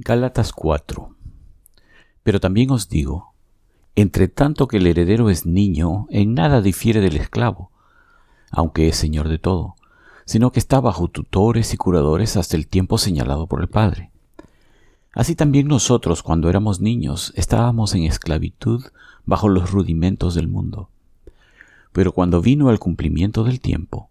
Gálatas 4 Pero también os digo, entre tanto que el heredero es niño, en nada difiere del esclavo, aunque es señor de todo, sino que está bajo tutores y curadores hasta el tiempo señalado por el Padre. Así también nosotros, cuando éramos niños, estábamos en esclavitud bajo los rudimentos del mundo. Pero cuando vino el cumplimiento del tiempo,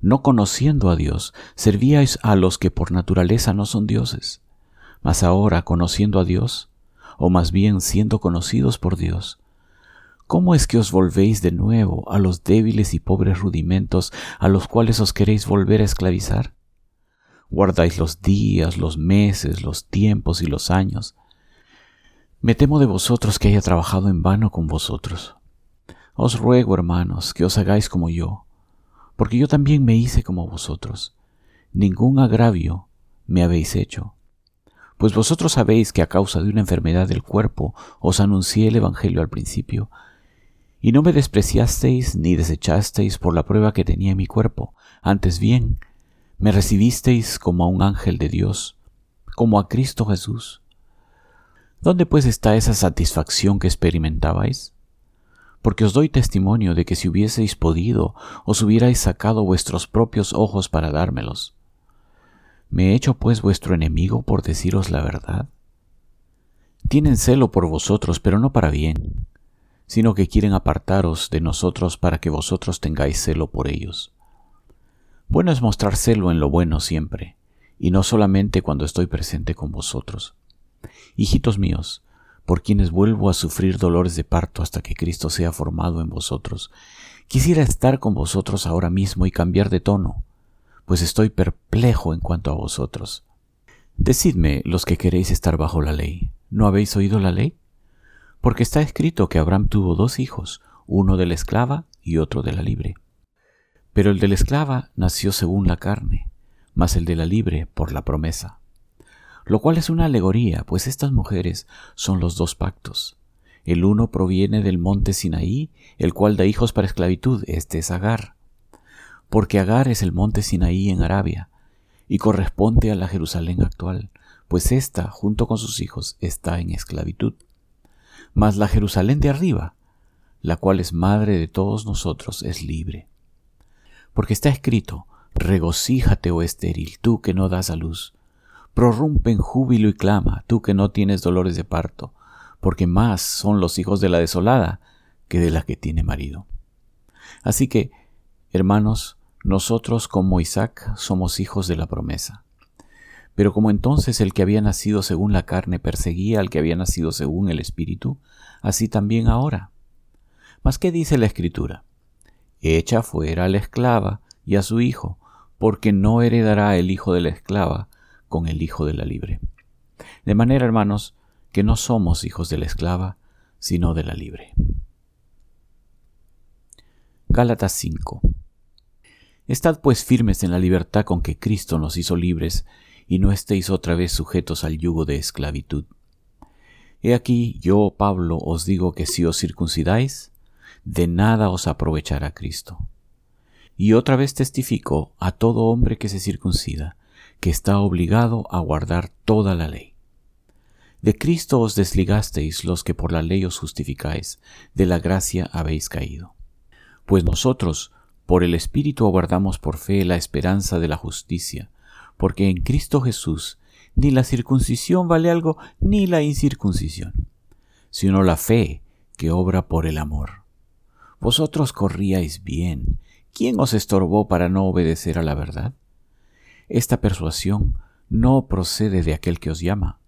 no conociendo a Dios, servíais a los que por naturaleza no son dioses. Mas ahora, conociendo a Dios, o más bien siendo conocidos por Dios, ¿cómo es que os volvéis de nuevo a los débiles y pobres rudimentos a los cuales os queréis volver a esclavizar? Guardáis los días, los meses, los tiempos y los años. Me temo de vosotros que haya trabajado en vano con vosotros. Os ruego, hermanos, que os hagáis como yo porque yo también me hice como vosotros. Ningún agravio me habéis hecho. Pues vosotros sabéis que a causa de una enfermedad del cuerpo os anuncié el Evangelio al principio, y no me despreciasteis ni desechasteis por la prueba que tenía en mi cuerpo, antes bien, me recibisteis como a un ángel de Dios, como a Cristo Jesús. ¿Dónde pues está esa satisfacción que experimentabais? Porque os doy testimonio de que si hubieseis podido, os hubierais sacado vuestros propios ojos para dármelos. ¿Me he hecho pues vuestro enemigo por deciros la verdad? Tienen celo por vosotros, pero no para bien, sino que quieren apartaros de nosotros para que vosotros tengáis celo por ellos. Bueno es mostrar celo en lo bueno siempre, y no solamente cuando estoy presente con vosotros. Hijitos míos, por quienes vuelvo a sufrir dolores de parto hasta que Cristo sea formado en vosotros. Quisiera estar con vosotros ahora mismo y cambiar de tono, pues estoy perplejo en cuanto a vosotros. Decidme los que queréis estar bajo la ley, ¿no habéis oído la ley? Porque está escrito que Abraham tuvo dos hijos, uno de la esclava y otro de la libre. Pero el de la esclava nació según la carne, mas el de la libre por la promesa lo cual es una alegoría, pues estas mujeres son los dos pactos. El uno proviene del monte Sinaí, el cual da hijos para esclavitud, este es Agar. Porque Agar es el monte Sinaí en Arabia, y corresponde a la Jerusalén actual, pues ésta, junto con sus hijos, está en esclavitud. Mas la Jerusalén de arriba, la cual es madre de todos nosotros, es libre. Porque está escrito, regocíjate, oh estéril, tú que no das a luz, prorrumpe en júbilo y clama, tú que no tienes dolores de parto, porque más son los hijos de la desolada que de la que tiene marido. Así que, hermanos, nosotros como Isaac somos hijos de la promesa. Pero como entonces el que había nacido según la carne perseguía al que había nacido según el Espíritu, así también ahora. Mas ¿qué dice la Escritura? Echa fuera a la esclava y a su hijo, porque no heredará el hijo de la esclava con el Hijo de la libre. De manera, hermanos, que no somos hijos de la esclava, sino de la libre. Gálatas 5 Estad pues firmes en la libertad con que Cristo nos hizo libres, y no estéis otra vez sujetos al yugo de esclavitud. He aquí yo, Pablo, os digo que si os circuncidáis, de nada os aprovechará Cristo. Y otra vez testifico a todo hombre que se circuncida, que está obligado a guardar toda la ley. De Cristo os desligasteis los que por la ley os justificáis, de la gracia habéis caído. Pues nosotros, por el Espíritu aguardamos por fe la esperanza de la justicia, porque en Cristo Jesús ni la circuncisión vale algo, ni la incircuncisión, sino la fe que obra por el amor. Vosotros corríais bien. ¿Quién os estorbó para no obedecer a la verdad? Esta persuasión no procede de aquel que os llama.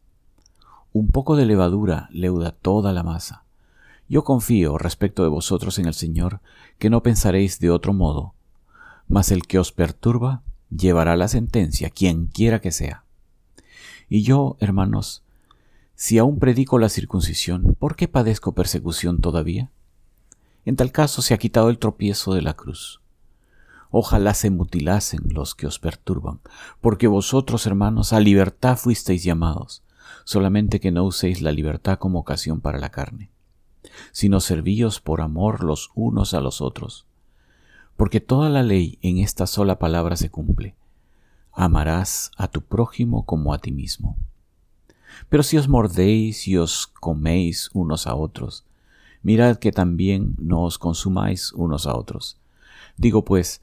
Un poco de levadura leuda toda la masa. Yo confío respecto de vosotros en el Señor, que no pensaréis de otro modo, mas el que os perturba llevará la sentencia, quien quiera que sea. Y yo, hermanos, Si aún predico la circuncisión, ¿por qué padezco persecución todavía? En tal caso se ha quitado el tropiezo de la cruz. Ojalá se mutilasen los que os perturban, porque vosotros, hermanos, a libertad fuisteis llamados, solamente que no uséis la libertad como ocasión para la carne, sino servíos por amor los unos a los otros. Porque toda la ley en esta sola palabra se cumple. Amarás a tu prójimo como a ti mismo. Pero si os mordéis y os coméis unos a otros, mirad que también no os consumáis unos a otros. Digo pues,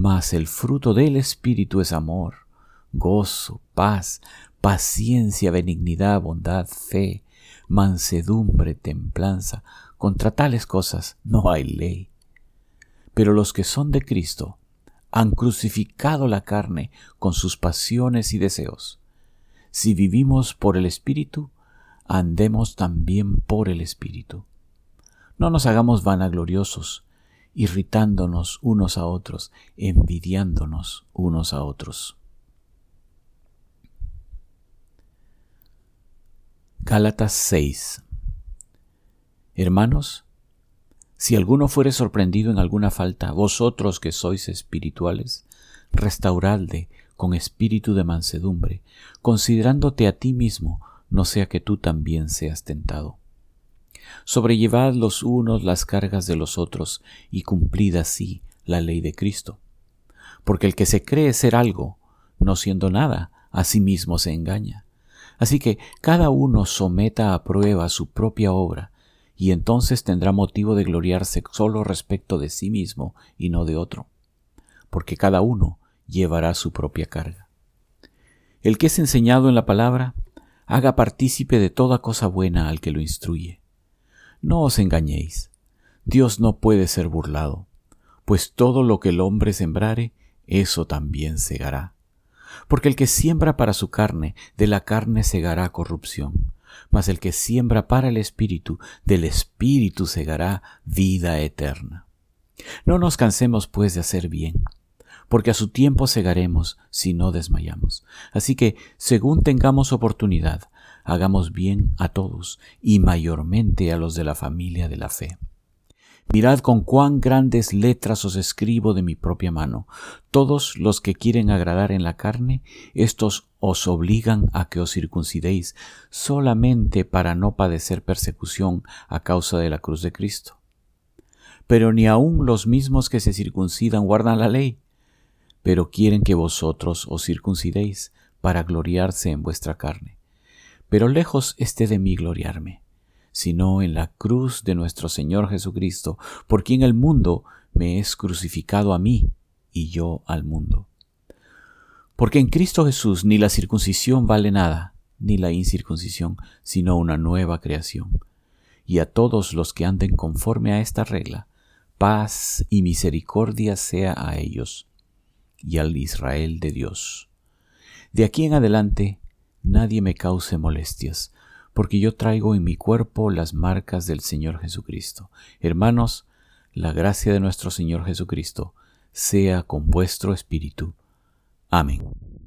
mas el fruto del Espíritu es amor, gozo, paz, paciencia, benignidad, bondad, fe, mansedumbre, templanza. Contra tales cosas no hay ley. Pero los que son de Cristo han crucificado la carne con sus pasiones y deseos. Si vivimos por el Espíritu, andemos también por el Espíritu. No nos hagamos vanagloriosos, irritándonos unos a otros, envidiándonos unos a otros. Gálatas 6 Hermanos, si alguno fuere sorprendido en alguna falta, vosotros que sois espirituales, restauradle con espíritu de mansedumbre, considerándote a ti mismo, no sea que tú también seas tentado. Sobrellevad los unos las cargas de los otros y cumplid así la ley de Cristo. Porque el que se cree ser algo, no siendo nada, a sí mismo se engaña. Así que cada uno someta a prueba su propia obra, y entonces tendrá motivo de gloriarse solo respecto de sí mismo y no de otro, porque cada uno llevará su propia carga. El que es enseñado en la palabra, haga partícipe de toda cosa buena al que lo instruye. No os engañéis. Dios no puede ser burlado, pues todo lo que el hombre sembrare, eso también segará. Porque el que siembra para su carne, de la carne segará corrupción, mas el que siembra para el Espíritu, del Espíritu segará vida eterna. No nos cansemos pues de hacer bien, porque a su tiempo segaremos si no desmayamos. Así que, según tengamos oportunidad, hagamos bien a todos y mayormente a los de la familia de la fe. Mirad con cuán grandes letras os escribo de mi propia mano. Todos los que quieren agradar en la carne, estos os obligan a que os circuncidéis solamente para no padecer persecución a causa de la cruz de Cristo. Pero ni aun los mismos que se circuncidan guardan la ley, pero quieren que vosotros os circuncidéis para gloriarse en vuestra carne. Pero lejos esté de mí gloriarme, sino en la cruz de nuestro Señor Jesucristo, por quien el mundo me es crucificado a mí y yo al mundo. Porque en Cristo Jesús ni la circuncisión vale nada, ni la incircuncisión, sino una nueva creación. Y a todos los que anden conforme a esta regla, paz y misericordia sea a ellos y al Israel de Dios. De aquí en adelante nadie me cause molestias, porque yo traigo en mi cuerpo las marcas del Señor Jesucristo. Hermanos, la gracia de nuestro Señor Jesucristo sea con vuestro espíritu. Amén.